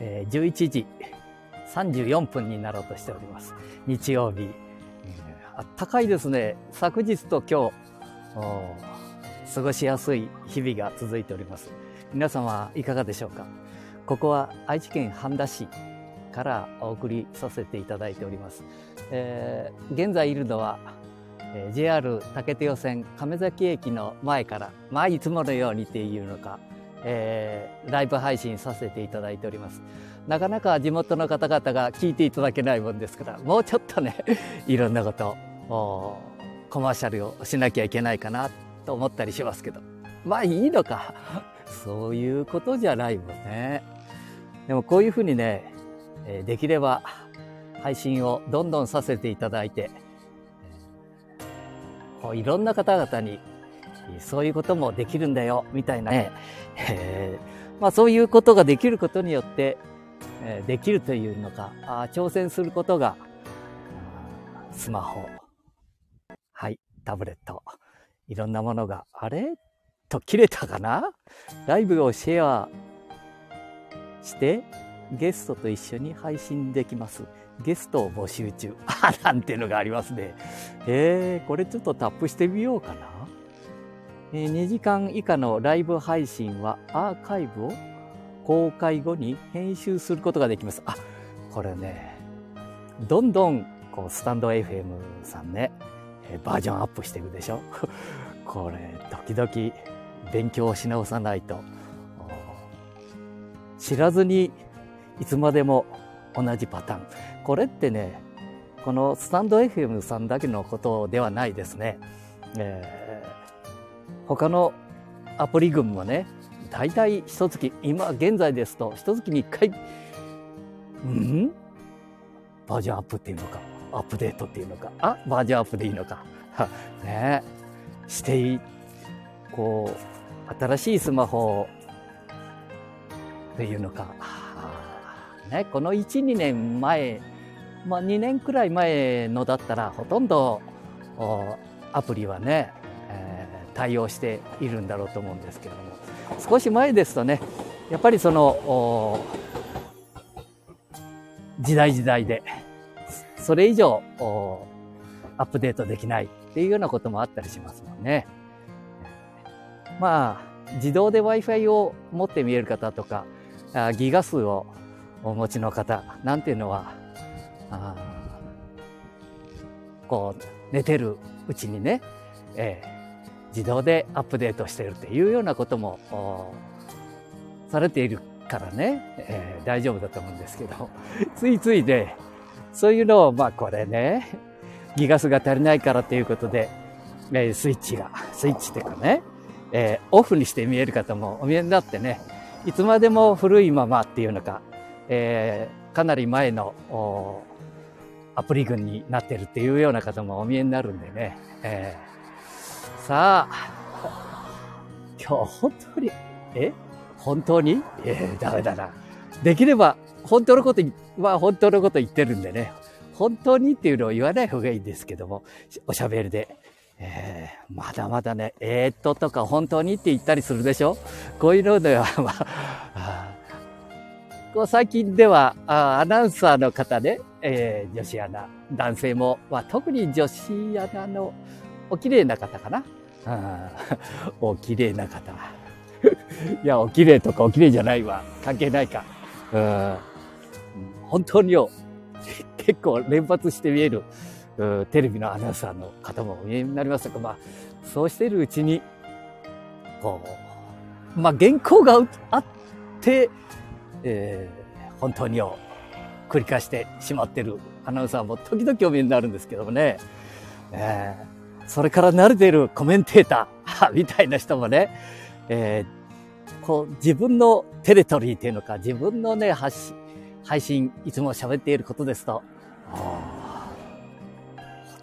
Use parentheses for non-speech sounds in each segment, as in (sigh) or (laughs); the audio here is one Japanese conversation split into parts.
えー、11時34分になろうとしております。日曜日。えー、あったかいですね。昨日と今日、過ごしやすい日々が続いております。皆様いかがでしょうか？ここは愛知県半田市からお送りさせていただいております。えー、現在いるのは、えー、JR 竹手線亀崎駅の前から、まあいつものようにっていうのか、えー、ライブ配信させていただいております。なかなか地元の方々が聞いていただけないもんですから、もうちょっとね、(laughs) いろんなことを、コマーシャルをしなきゃいけないかなと思ったりしますけど、まあいいのか。(laughs) そういうことじゃないもんね。でもこういうふうにね、できれば配信をどんどんさせていただいて、いろんな方々にそういうこともできるんだよ、みたいなね。えー、まあそういうことができることによって、えー、できるというのか、あ挑戦することが、スマホ、はい、タブレット、いろんなものが、あれ？と切れたかな？ライブをシェアして、ゲストと一緒に配信できます。ゲストを募集中。あ、なんていうのがありますね。えー、これちょっとタップしてみようかな。えー、2時間以下のライブ配信はアーカイブを公開後に編集することができます。あ、これね、どんどんこうスタンド FM さんね、え、バージョンアップしていくでしょ。(laughs) これ、時々勉強し直さないと、知らずにいつまでも同じパターン。これってね、このスタンド FM さんだけのことではないですね。えー他のアプリ群もね、大体一月、今現在ですと一月に一回、うん？バージョンアップっていうのか、アップデートっていうのか、あ、バージョンアップでいいのか。ねして、こう、新しいスマホっていうのか。ね、この1、2年前、まあ2年くらい前のだったらほとんどアプリはね、対応しているんだろうと思うんですけれども少し前ですとねやっぱりその時代時代でそれ以上アップデートできないっていうようなこともあったりしますもんね。まあ自動で Wi-Fi を持って見える方とかギガ数をお持ちの方なんていうのはこう寝てるうちにね、ええ自動でアップデートしているというようなこともされているからね、えー、大丈夫だと思うんですけど、(laughs) ついついね、そういうのを、まあこれね、ギガ数が足りないからということで、えー、スイッチが、スイッチっていうかね、えー、オフにして見える方もお見えになってね、いつまでも古いままっていうのか、えー、かなり前のアプリ群になってるっていうような方もお見えになるんでね、えーさあ、今日本当に、え？本当に？えー、ダメだな。できれば、本当のことは本当のこと言ってるんでね、本当にっていうのを言わない方がいいんですけども、おしゃべりで。えー、まだまだね、えー、っととか本当にって言ったりするでしょ？こういうのでは、(laughs) まあ、こう最近ではあアナウンサーの方で、えー、女子アナ、男性も、まあ、特に女子アナのお綺麗な方かな？お綺麗な方。(laughs) いや、お綺麗とかお綺麗じゃないわ。関係ないか。本当によ、結構連発して見える、テレビのアナウンサーの方もお見えになりましたが、まあ、そうしているうちに、こう、まあ、原稿があって、えー、本当によ、繰り返してしまってるアナウンサーも時々お見えになるんですけどもね、えーそれから慣れているコメンテーター (laughs) みたいな人もね、えー、こう自分のテレトリーっていうのか、自分のね、発配信、いつも喋っていることですと、本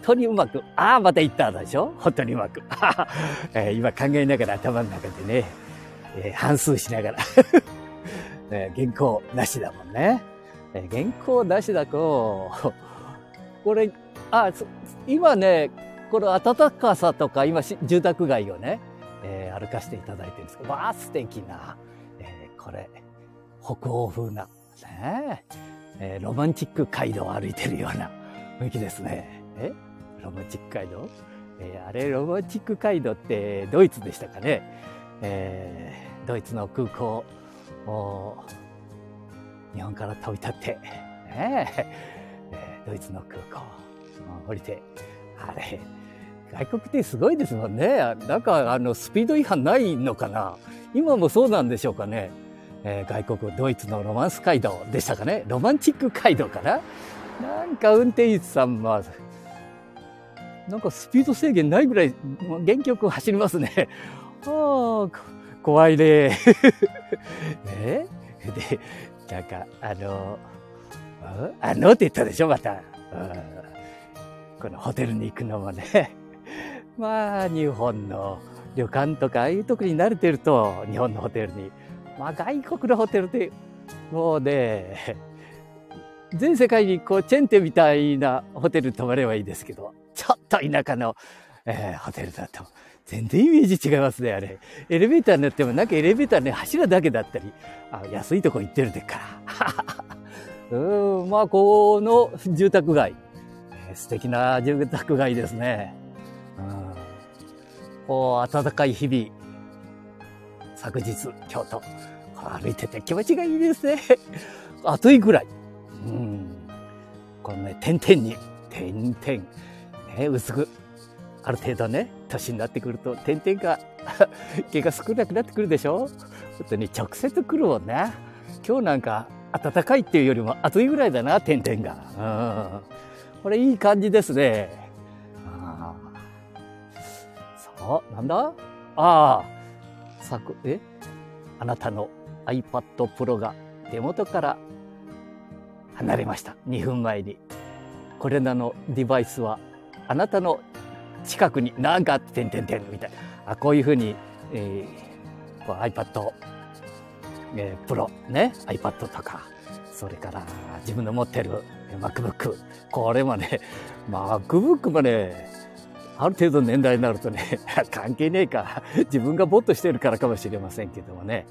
当にうまく、ああ、また言ったでしょ？本当にうまく。(laughs) えー、今考えながら頭の中でね、えー、反数しながら (laughs) えー、原稿なしだもんね。えー、原稿なしだと、これ、あ、今ね、この暖かさとか、今、住宅街をね、えー、歩かせていただいてるんですけど、わあ、素敵な、えー、これ、北欧風な、ねえー、ロマンチック街道を歩いてるような雰囲気ですね。え？ロマンチック街道？えー、あれ、ロマンチック街道ってドイツでしたかね？えー、ドイツの空港を日本から飛び立って、ねえー、ドイツの空港降りて、あれ、外国ってすごいですもんね。なんかあのスピード違反ないのかな今もそうなんでしょうかね。えー、外国、ドイツのロマンス街道でしたかね。ロマンチック街道かななんか運転手さんは、なんかスピード制限ないぐらい元気よく走りますね。(laughs) ああ、怖いね。(laughs) ね？(laughs) で、なんか、あの、あのって言ったでしょ、また。このホテルに行くのもね。まあ、日本の旅館とか、ああいうとこに慣れてると、日本のホテルに。まあ、外国のホテルで、もうね、全世界にこう、チェンテみたいなホテル泊まればいいですけど、ちょっと田舎の、えー、ホテルだと、全然イメージ違いますね、あれ。エレベーターになっても、なんかエレベーターね、柱だけだったり、あ安いとこ行ってるでから。(laughs) うん、まあ、この住宅街、えー、素敵な住宅街ですね。暖かい日々、昨日、京都、歩いてて気持ちがいいですね。(laughs) 暑いぐらい。うん。このね、点々に、点々、ね、薄く、ある程度ね、年になってくると、点々が (laughs) 毛が少なくなってくるでしょ？ちょっとね、直接来るもんね。今日なんか、暖かいっていうよりも暑いぐらいだな、点々が。うん。これいい感じですね。そう、なんだ？ああ、さく、え？あなたの iPad Pro が手元から離れました。2分前に。これらのデバイスはあなたの近くに何かって、てんてんてんみたいな。あこういうふうに、えー、こう iPad、えー、Pro ね、iPad とか、それから自分の持ってる MacBook。これもね、MacBook もね、ある程度年代になるとね、(laughs) 関係ねえか。自分がボットしてるからかもしれませんけどもね。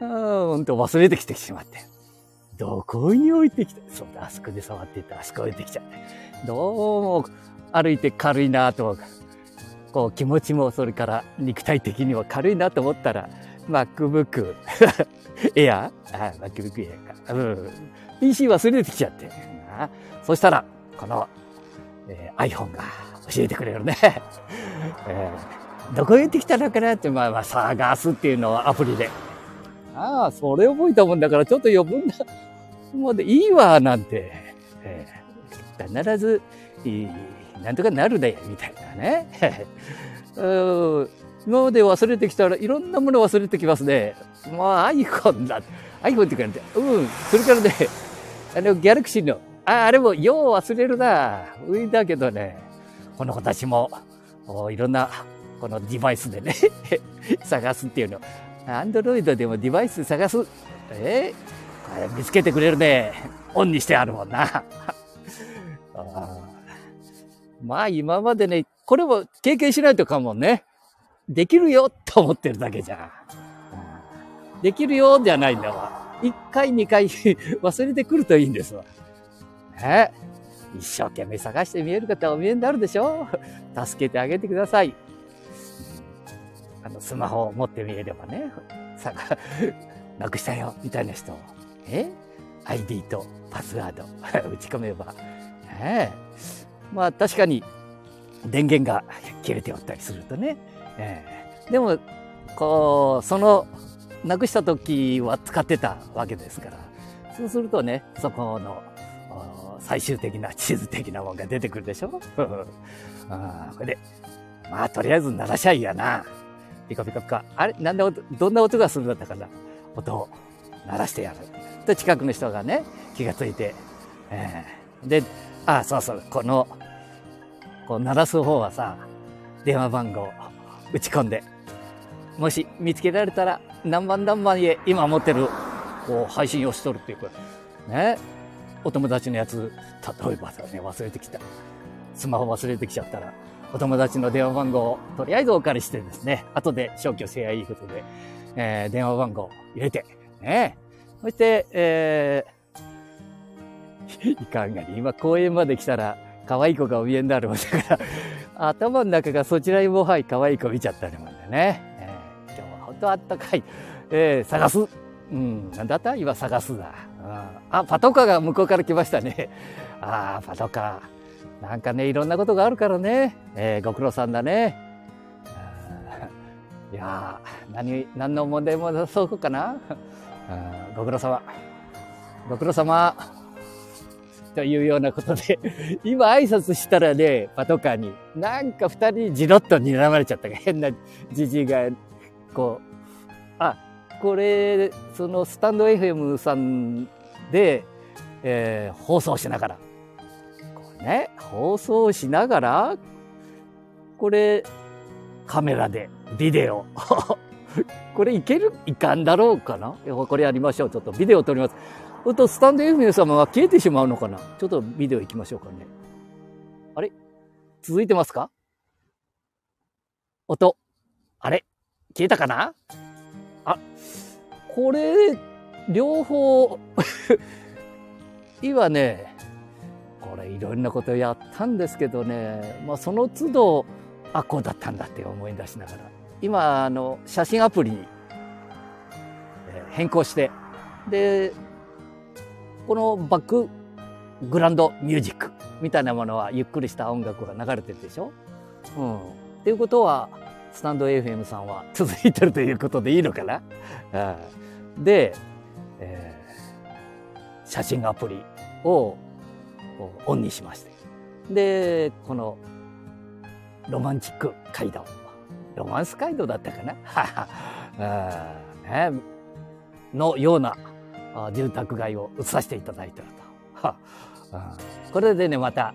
うんと忘れてきてしまって。どこに置いてきたそうだ、あそこで触っていた、あそこ置いてきちゃって。どうも歩いて軽いなと、こう気持ちもそれから肉体的には軽いなと思ったら、MacBook (laughs) Air? あ、MacBook Air か。うん。PC 忘れてきちゃって。そしたら、この、えー、iPhone が教えてくれるね。(laughs) えー、どこへ行ってきたのかなって、まあまあ探すっていうのをアプリで。ああ、それ覚えたもんだからちょっと余分なもうでいいわ、なんて。えー、必ず、いいなんとかなるで、みたいなね。(laughs) 今まで忘れてきたらいろんなもの忘れてきますね。まあ iPhone だ。iPhone って言うからね。うん。それからね、あの、ギャラクシーの、あ、あれもよう忘れるな。上だけどね、この子たちも、いろんな、このデバイスでね (laughs) 探すっていうの。アンドロイドでもデバイス探す。えー、これ見つけてくれるね。オンにしてあるもんな。(laughs) まあ今までね、これも経験しないとかもね、できるよと思ってるだけじゃん。できるよじゃないんだわ。一回二回 (laughs) 忘れてくるといいんですわ。ね一生懸命探して見える方はお見えになるでしょ (laughs) 助けてあげてください。あの、スマホを持ってみれればね、さ、(laughs) なくしたよ、みたいな人、え ?ID とパスワード (laughs) 打ち込めば、ねまあ確かに電源が切れておったりするとね、えー、でもこうそのなくした時は使ってたわけですから。そうするとねそこの最終的な地図的なものが出てくるでしょ？(laughs) あこれでまあとりあえず鳴らしゃいやな。ピカピカピカあれ？なんでどんな音がするんだったかな？音を鳴らしてやる。と近くの人がね気がついて、えー、でああ、そうそう、この、こう鳴らす方はさ、電話番号打ち込んで、もし見つけられたら何番何番へ今持ってる、こう配信をしとるっていうか、ね？お友達のやつ、例えばさね、忘れてきた。スマホ忘れてきちゃったら、お友達の電話番号をとりあえずお借りしてですね、後で消去せやいいことで、えー、電話番号入れて、ね。そして、えー、(laughs) いかんがに、今公園まで来たら、可愛い子がお見えになるもんだから、(laughs) 頭の中がそちらにもはい可愛い子見ちゃったりもんだね。えー、今日は本当あったかい。えー、探す。うん、なんだった？今探すだ。あ、パトカーが向こうから来ましたね。ああ、パトカー。なんかね、いろんなことがあるからね。えー、ご苦労さんだね。いや何、何の問題もなそうかな。ご苦労様。ご苦労様。というようなことで、(laughs) 今挨拶したらね、パトカーに、なんか二人じろっと睨まれちゃった変なじじいが、こう、あ、これ、そのスタンド FM さんで、えー、放送しながら、これね、放送しながら、これ、カメラで、ビデオ。(laughs) これいける？いかんだろうかな？これやりましょう。ちょっとビデオ撮ります。ほんと、スタンド FM 様は消えてしまうのかな？ちょっとビデオ行きましょうかね。あれ？続いてますか？音。あれ？消えたかな？あ、これ、両方。(laughs) 今ね、これいろんなことやったんですけどね、まあその都度、あ、こうだったんだって思い出しながら。今、あの、写真アプリに変更して、で、このバックグランドミュージックみたいなものはゆっくりした音楽が流れてるでしょ？うん。っていうことは、スタンド FM さんは続いてるということでいいのかな、うん、で、えー、写真アプリをオンにしまして。で、このロマンチック街道。ロマンス街道だったかな？(laughs) ね、のような住宅街を映させていただいてると。これでね、また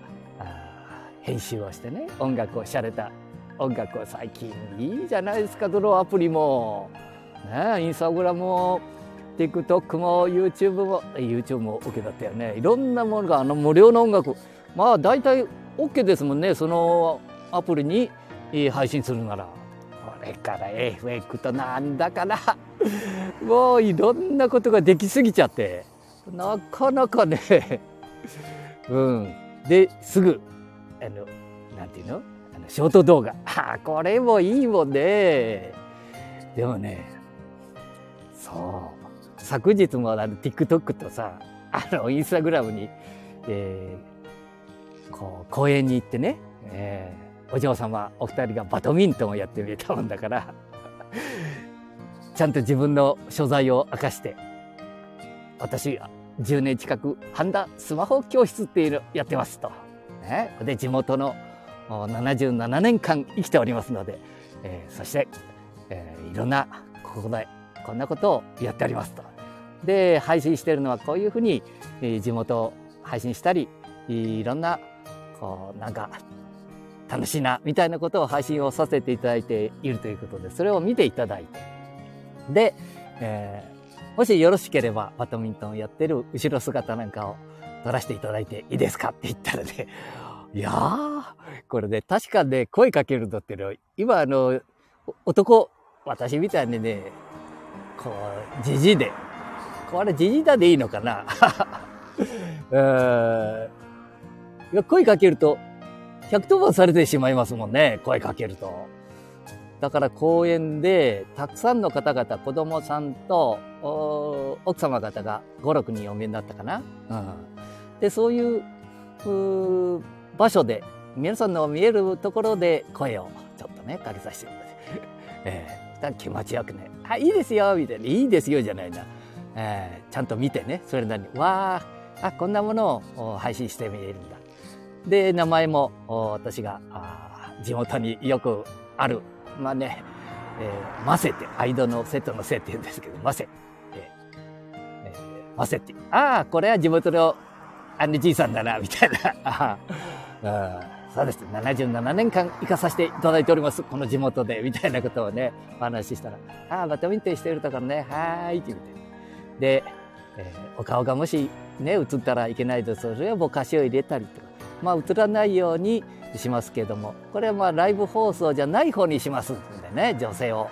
編集をしてね、音楽をしゃれた音楽を最近いいじゃないですか、ドローアプリも。ね、インスタグラムも、TikTok も YouTube も、YouTube も OK だったよね。いろんなものが、あの無料の音楽。まあ大体 OK ですもんね、そのアプリに配信するなら。これから FX となんだから、(laughs) もういろんなことができすぎちゃって、なかなかね、(laughs) うん。で、すぐ、あの、なんていうの？あのショート動画。(laughs) あこれもいいもんね。でもね、そう。昨日もあの TikTok とさ、あの、インスタグラムに、えー、こう、公園に行ってね、えー、お嬢様お二人がバドミントンをやってみたもんだからちゃんと自分の所在を明かして、私、10年近く、ハンダスマホ教室っていうのやってますと。ね、で、地元の77年間生きておりますので、えー、そして、えー、いろんな、ここで、こんなことをやっておりますと。で、配信してるのはこういうふうに、地元を配信したり、いろんな、こう、なんか、楽しいな、みたいなことを配信をさせていただいているということで、それを見ていただいて、で、えー、もしよろしければバドミントンをやってる後ろ姿なんかを撮らせていただいていいですかって言ったらね、いやー、これね、確かね、声かけるのっていうのは、今あの、男、私みたいにね、こう、じじで、これじじだでいいのかな？(laughs) うん。声かけると、110番されてしまいますもんね、声かけると。だから公園でたくさんの方々、子供さんと奥様方が5、6人お見えになったかな？うん、で、そういう場所で、皆さんの見えるところで声をちょっとね、かけさせてください。(laughs) えー、気持ちよくね、あ、いいですよ、みたいな、いいですよじゃないな。えー、ちゃんと見てね、それなりに、わあ、あ、こんなものを配信してみえるんだ。で、名前も私が地元によくあるまあね、えー、マセって、間のセットのせって言うんですけど、マセ。えー、えー、マセって。ああ、これは地元のあのじいさんだな、みたいな。(laughs) そうです。77年間行かさせていただいております。この地元で、みたいなことをね、お話ししたら、ああ、バドミントンしてるところね、はーい、って言って。で、えー、お顔がもしね、映ったらいけないと、それはぼかしを入れたりとか、まあ、映らないように、しますけども。これはまあライブ放送じゃない方にしますんでね女性を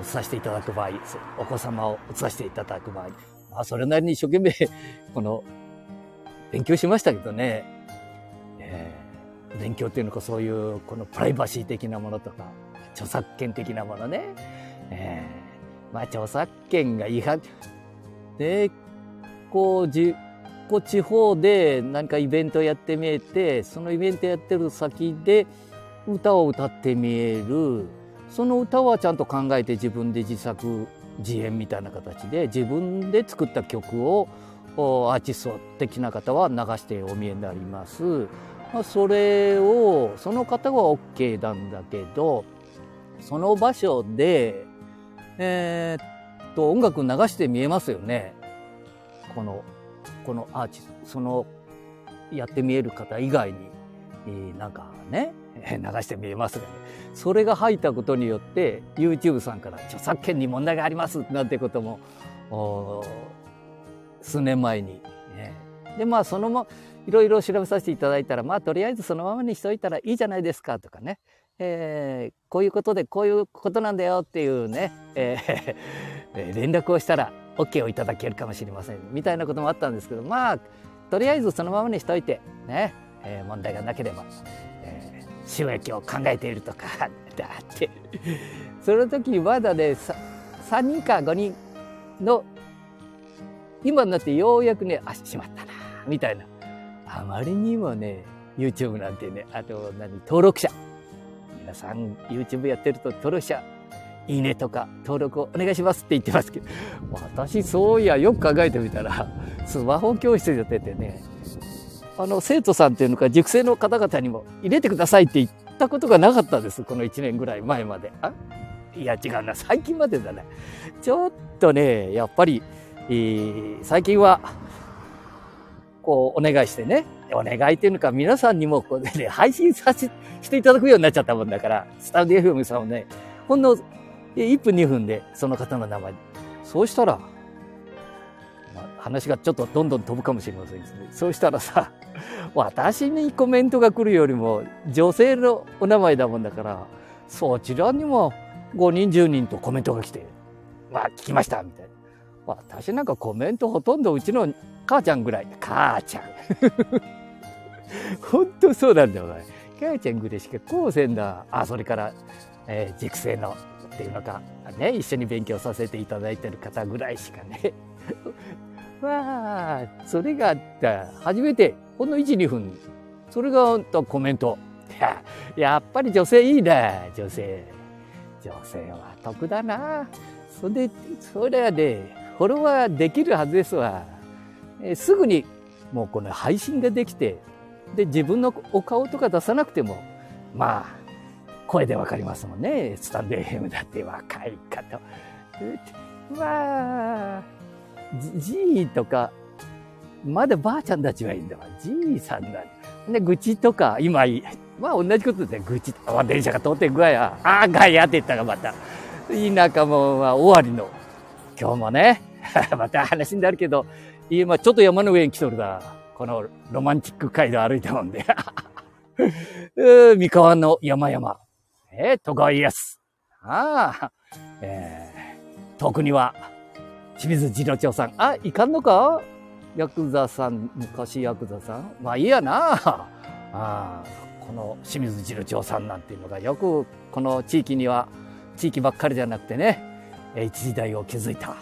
映させていただく場合お子様を映させていただく場合、まあ、それなりに一生懸命 (laughs) この勉強しましたけどね、え。ー、勉強っていうのかそういうこのプライバシー的なものとか、著作権的なものね、え。ー、まあ著作権が違反、で、こう、じ、こう地方で何かイベントやってみえて、そのイベントやってる先で歌を歌ってみえる、その歌はちゃんと考えて自分で自作自演みたいな形で自分で作った曲をアーティスト的な方は流してお見えになります。まあ、それをその方は OK なんだけどその場所で、えー、と音楽流して見えますよね。このこのアーティストそのやって見える方以外に、えー、なんかね (laughs) 流して見えますがね。それが入ったことによって YouTube さんから著作権に問題がありますなんてことも数年前に、ね、でまあそのまいろいろ調べさせていただいたらまあとりあえずそのままにしといたらいいじゃないですかとかね、えー、こういうことでこういうことなんだよっていうね、えー、連絡をしたら OK をいただけるかもしれません。みたいなこともあったんですけどまあとりあえずそのままにしといてね、えー、問題がなければ収益を考えているとか (laughs) だって。その時まだね 3, 人か5人の今になってようやくねあしまったなみたいな。あまりにもね YouTube なんてねあと何登録者。皆さん YouTube やってると登録者いいねとか登録をお願いしますって言ってますけど私そういやよく考えてみたらスマホ教室やってねあの、生徒さんっていうのか、塾生の方々にも入れてくださいって言ったことがなかったです。この1年ぐらい前まで。あいや、違うな。最近までだね。ちょっとね、やっぱり、えー、最近は、こう、お願いしてね。お願いっていうのか、皆さんにもこう、ね、配信させていただくようになっちゃったもんだから、スタンド FM さんをね、ほんの1分2分でその方の名前。そうしたら、話がちょっとどんどん飛ぶかもしれませんですね。そうしたらさ、私にコメントが来るよりも女性のお名前だもんだから、そちらにも5人10人とコメントが来て、まあ聞きましたみたいな。私なんかコメントほとんどうちの母ちゃんぐらい。母ちゃん。(laughs) 本当そうなんだよ、お前母ちゃんぐらいしかこうせんだ。あ、それから、えー、熟成のっていうのか、ね、一緒に勉強させていただいてる方ぐらいしかね。(laughs) わあ、それがあった。初めて、ほんの1、2分。それがとコメント。いや、やっぱり女性いいな、女性。女性は得だな。それで、それはね、フォロワーできるはずですわ。えすぐに、もうこの配信ができて、で、自分のお顔とか出さなくても、まあ、声でわかりますもんね。スタンド FM だって若いかと。わあ、じいとか、まだばあちゃんたちはいいんだわ。じいさんだ。で、愚痴とか、今、まあ同じことで、愚痴、あ、電車が通ってんぐらいや。ああ、ガヤって言ったらまた、田舎も、まあ、終わりの。今日もね、(laughs) また話になるけど、今ちょっと山の上に来とるだ。このロマンチック街道歩いたもんで。(laughs) 三河の山々。えー、徳川家康。ああ、えー、遠くには清水次郎長さん。あ、いかんのか？ヤクザさん、昔ヤクザさんまあいいやな。ああこの清水次郎長さんなんていうのがよくこの地域には、地域ばっかりじゃなくてね、一時代を築いた。な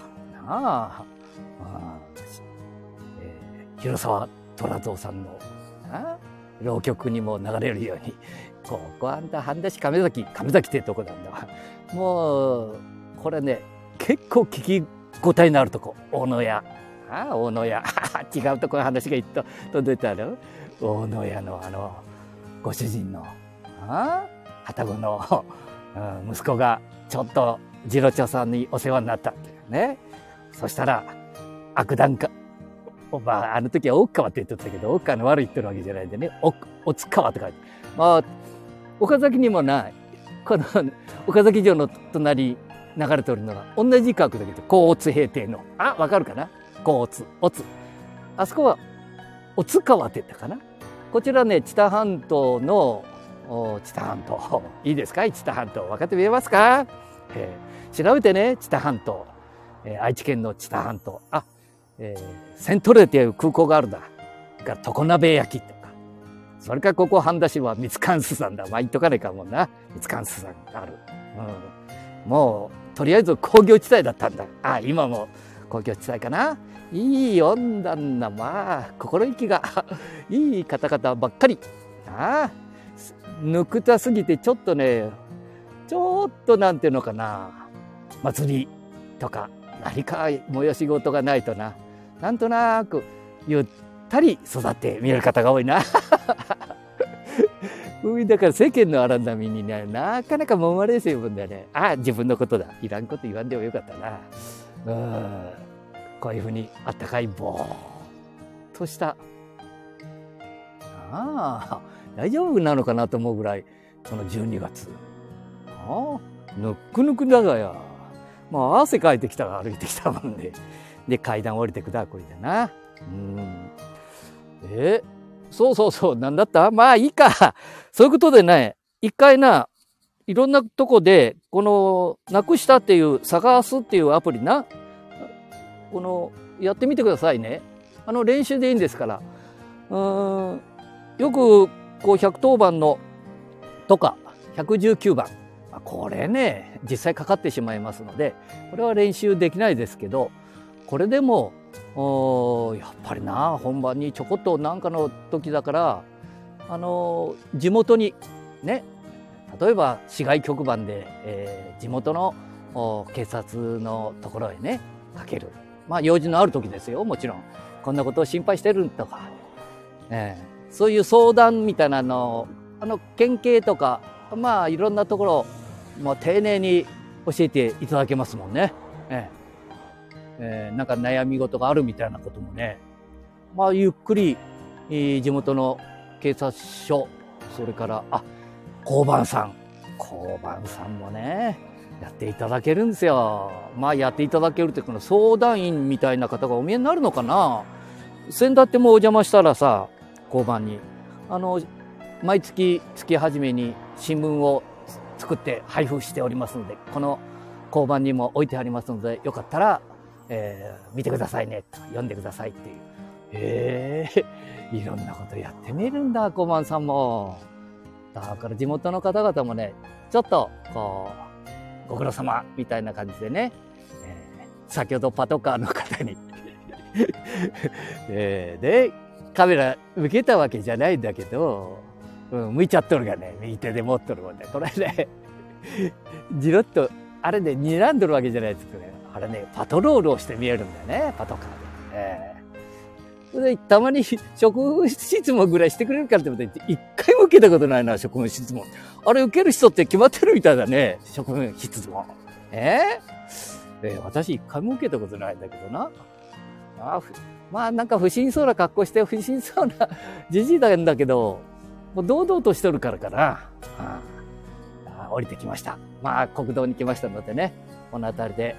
あ。あえー、広沢虎蔵さんのあ浪曲にも流れるように、ここあんた半田市亀崎、亀崎ってとこなんだわ。もう、これね、結構聞き五体のあるとこ。大野屋。ああ大野屋。(laughs) 違うとこの話が言っと届いたろ大野屋のあのご主人のあ旅籠の、うん、息子がちょっと次郎長さんにお世話になったってね。そしたら悪談かまあ、あの時は大川って言ってたけど、大川の悪いってるわけじゃないんでね、お、おつ川って書いて。まあ、岡崎にもない、この岡崎城の隣流れておるのが同じ角だけど、甲乙平定の。あ、わかるかな？甲乙、おつ。あそこは、おつ川って言ったかな？こちらね、知多半島の、知多半島。いいですか？知多半島。分かって見えますか、えー、調べてね、知多半島。えー、愛知県の知多半島。あ、えー、セントレーっていう空港があるんだ。が常鍋焼きとか、それからここ半田市は三つ関数さんだ。まあ言っとかないかもな。三つ関数さんがある。うん。もう、とりあえず工業地帯だったんだ。あ、今も工業地帯かな。いい温暖な、まあ、心意気が (laughs) いい方々ばっかり。ああ、ぬくたすぎてちょっとね、ちょっとなんていうのかな。祭りとか何か催し事がないとな。なんとなくゆったり育って見る方が多いな。(laughs) 海だから世間の荒波にね、なかなか揉まれせ分だよね。あ、自分のことだ。いらんこと言わんでもよかったな。うん。こういうふうにあったかいぼーっとした。ああ、大丈夫なのかなと思うぐらい、その12月。ああ、ぬっくぬくだがや。まあ、汗かいてきたら歩いてきたもんで。で、階段降りてくだ、これでな。うん。え？そうそうそう、なんだった？まあいいか。(laughs) そういうことでね、一回な、いろんなとこで、この、なくしたっていう、探すっていうアプリな、この、やってみてくださいね。あの、練習でいいんですから。うん、よく、こう、110番の、とか、119番。これね、実際かかってしまいますので、これは練習できないですけど、これでもおやっぱりな本番にちょこっと何かの時だからあの地元にね例えば市外局番で、えー、地元の警察のところへねかける。まあ用事のある時ですよもちろん。こんなことを心配してるとか、えー、そういう相談みたいなのあの県警とかまあいろんなところもう丁寧に教えていただけますもんね。えー。えー、なんか悩み事があるみたいなこともね、まあ、ゆっくり、えー、地元の警察署、それから、あ、交番さん。交番さんもね、やっていただけるんですよ。まあ、やっていただけるって、この相談員みたいな方がお見えになるのかな先だってもお邪魔したらさ、交番に。あの、毎月月初めに新聞を作って配布しておりますので、この交番にも置いてありますので、よかったらえー、見てくださいね、読んでくださいっていう。へえいろんなことやってみるんだ、コマンさんも。だから地元の方々もね、ちょっと、こう、ご苦労様みたいな感じでね、えー、先ほどパトカーの方にえー、で、カメラ向けたわけじゃないんだけど、うん、向いちゃっとるがね、右手で持っとるもんね。これね、じろっと、あれで睨んどるわけじゃないですけどね。あれね、パトロールをして見えるんだよね、パトカーで。えー、で、たまに職務質問ぐらいしてくれるからってことで、一回も受けたことないな、職務質問。あれ受ける人って決まってるみたいだね、職務質問。えー、えー、私一回も受けたことないんだけどな。あまあなんか不審そうな格好して不審そうなじじいなんだけど、もう堂々としとるからかな。ああ降りてきました。まあ国道に来ましたのでね、この辺りで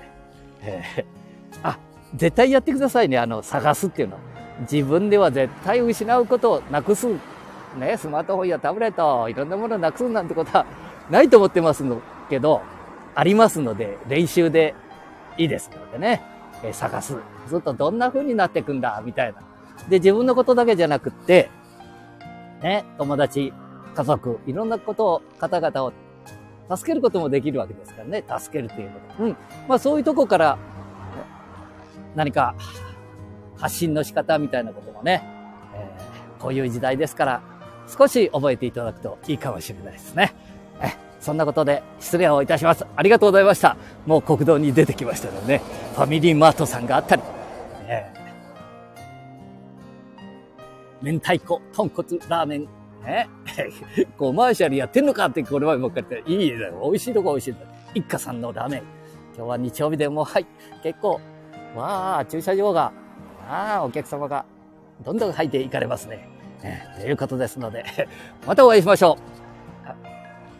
えー、あ、絶対やってくださいね。あの、探すっていうの。自分では絶対失うことをなくす。ね、スマートフォンやタブレット、いろんなものをなくすなんてことはないと思ってますのけど、ありますので、練習でいいですのでね、えー、探す。ずっとどんな風になっていくんだ、みたいな。で、自分のことだけじゃなくって、ね、友達、家族、いろんなことを、方々を助けることもできるわけですからね。助けるっていうこと。うん。まあそういうとこから、何か発信の仕方みたいなこともね、えー、こういう時代ですから、少し覚えていただくといいかもしれないですね。えそんなことで失礼をいたします。ありがとうございました。もう国道に出てきましたのでね、ファミリーマートさんがあったり、えー、明太子、豚骨ラーメンね、(laughs) コマーシャルやってんのかってこれまでもっかっていいだよ。美味しいとこ美味しいとこ。一家さんのラーメン。今日は日曜日でも、はい、結構、わあ、駐車場が、ああ、お客様がどんどん入っていかれますね。ねということですので、(laughs) またお会いしましょうあ。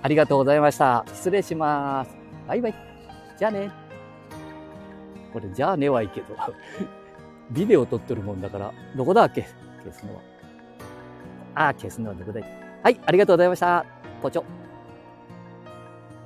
ありがとうございました。失礼します。バイバイ。じゃあね。これ、じゃあねはいいけど、(laughs) ビデオ撮ってるもんだから、どこだっけ？消すのは。あ、消すのでございます。はい、ありがとうございました。ポチョ。